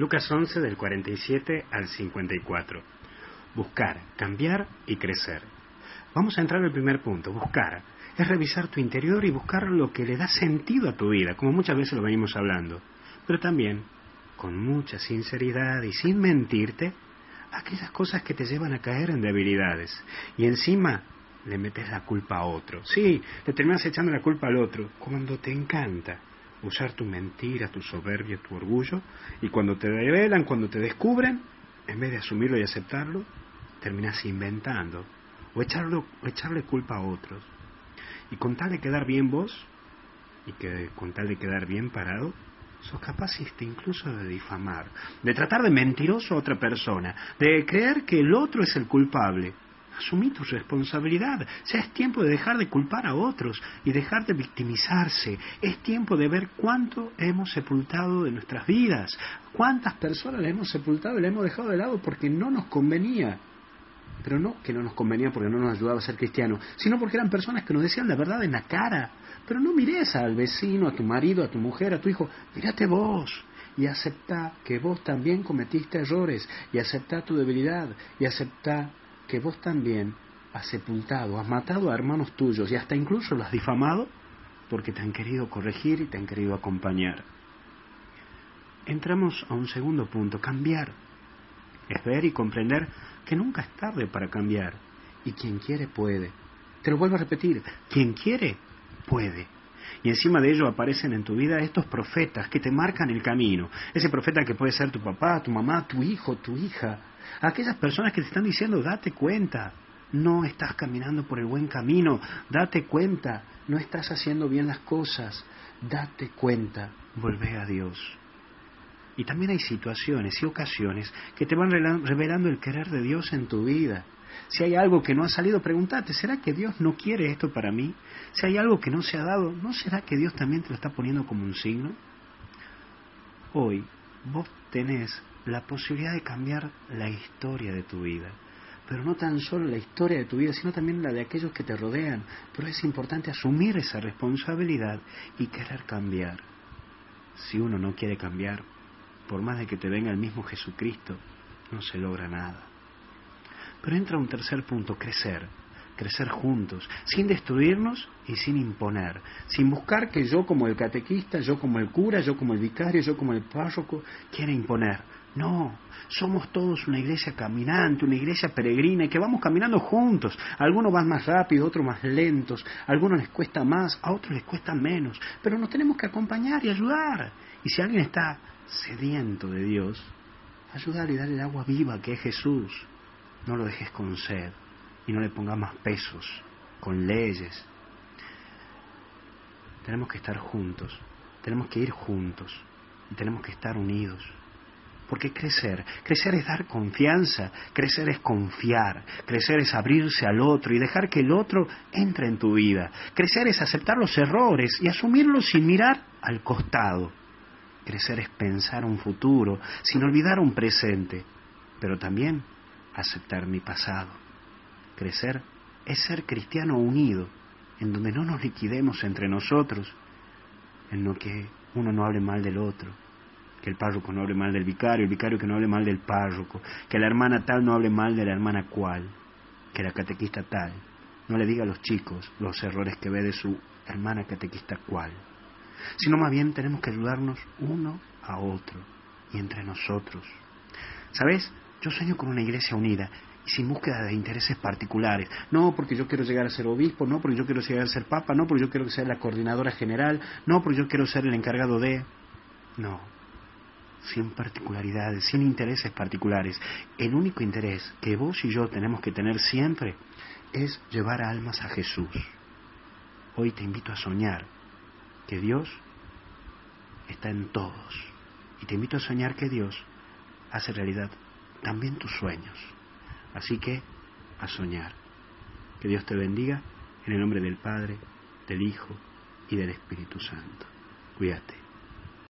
Lucas 11 del 47 al 54. Buscar, cambiar y crecer. Vamos a entrar al primer punto, buscar. Es revisar tu interior y buscar lo que le da sentido a tu vida, como muchas veces lo venimos hablando. Pero también, con mucha sinceridad y sin mentirte, aquellas cosas que te llevan a caer en debilidades. Y encima le metes la culpa a otro. Sí, le terminas echando la culpa al otro, cuando te encanta usar tu mentira, tu soberbia, tu orgullo, y cuando te revelan, cuando te descubren, en vez de asumirlo y aceptarlo, terminas inventando o, echarlo, echarle culpa a otros. Y con tal de quedar bien vos, y que con tal de quedar bien parado, sos capaz incluso de difamar, de tratar de mentiroso a otra persona, de creer que el otro es el culpable, Asumí tu responsabilidad. Ya es tiempo de dejar de culpar a otros y dejar de victimizarse. Es tiempo de ver cuánto hemos sepultado de nuestras vidas, cuántas personas le hemos sepultado y le hemos dejado de lado porque no nos convenía. Pero no que no nos convenía porque no nos ayudaba a ser cristianos, sino porque eran personas que nos decían la verdad en la cara. Pero no mires al vecino, a tu marido, a tu mujer, a tu hijo. Mírate vos y acepta que vos también cometiste errores y acepta tu debilidad y acepta que vos también has sepultado, has matado a hermanos tuyos y hasta incluso los has difamado porque te han querido corregir y te han querido acompañar. Entramos a un segundo punto, cambiar. Es ver y comprender que nunca es tarde para cambiar y quien quiere puede. Te lo vuelvo a repetir, quien quiere puede. Y encima de ello aparecen en tu vida estos profetas que te marcan el camino. Ese profeta que puede ser tu papá, tu mamá, tu hijo, tu hija, aquellas personas que te están diciendo, date cuenta, no estás caminando por el buen camino, date cuenta, no estás haciendo bien las cosas, date cuenta, vuelve a Dios. Y también hay situaciones y ocasiones que te van revelando el querer de Dios en tu vida. Si hay algo que no ha salido, pregúntate, ¿será que Dios no quiere esto para mí? Si hay algo que no se ha dado, ¿no será que Dios también te lo está poniendo como un signo? Hoy vos tenés la posibilidad de cambiar la historia de tu vida. Pero no tan solo la historia de tu vida, sino también la de aquellos que te rodean. Pero es importante asumir esa responsabilidad y querer cambiar. Si uno no quiere cambiar, por más de que te venga el mismo Jesucristo, no se logra nada. Pero entra un tercer punto, crecer crecer juntos, sin destruirnos y sin imponer, sin buscar que yo como el catequista, yo como el cura, yo como el vicario, yo como el párroco quiera imponer. No, somos todos una iglesia caminante, una iglesia peregrina y que vamos caminando juntos. algunos van más rápido, otros más lentos, a algunos les cuesta más, a otros les cuesta menos, pero nos tenemos que acompañar y ayudar. Y si alguien está sediento de Dios, ayudar y darle el agua viva que es Jesús. No lo dejes con sed y no le pongas más pesos con leyes. Tenemos que estar juntos, tenemos que ir juntos y tenemos que estar unidos. Porque crecer, crecer es dar confianza, crecer es confiar, crecer es abrirse al otro y dejar que el otro entre en tu vida. Crecer es aceptar los errores y asumirlos sin mirar al costado. Crecer es pensar un futuro sin olvidar un presente, pero también aceptar mi pasado. Crecer es ser cristiano unido, en donde no nos liquidemos entre nosotros, en lo que uno no hable mal del otro, que el párroco no hable mal del vicario, el vicario que no hable mal del párroco, que la hermana tal no hable mal de la hermana cual, que la catequista tal no le diga a los chicos los errores que ve de su hermana catequista cual, sino más bien tenemos que ayudarnos uno a otro y entre nosotros. ¿Sabes? Yo sueño con una iglesia unida y sin búsqueda de intereses particulares. No porque yo quiero llegar a ser obispo, no porque yo quiero llegar a ser papa, no porque yo quiero ser la coordinadora general, no porque yo quiero ser el encargado de... No, sin particularidades, sin intereses particulares. El único interés que vos y yo tenemos que tener siempre es llevar almas a Jesús. Hoy te invito a soñar que Dios está en todos. Y te invito a soñar que Dios hace realidad también tus sueños. Así que, a soñar. Que Dios te bendiga en el nombre del Padre, del Hijo y del Espíritu Santo. Cuídate.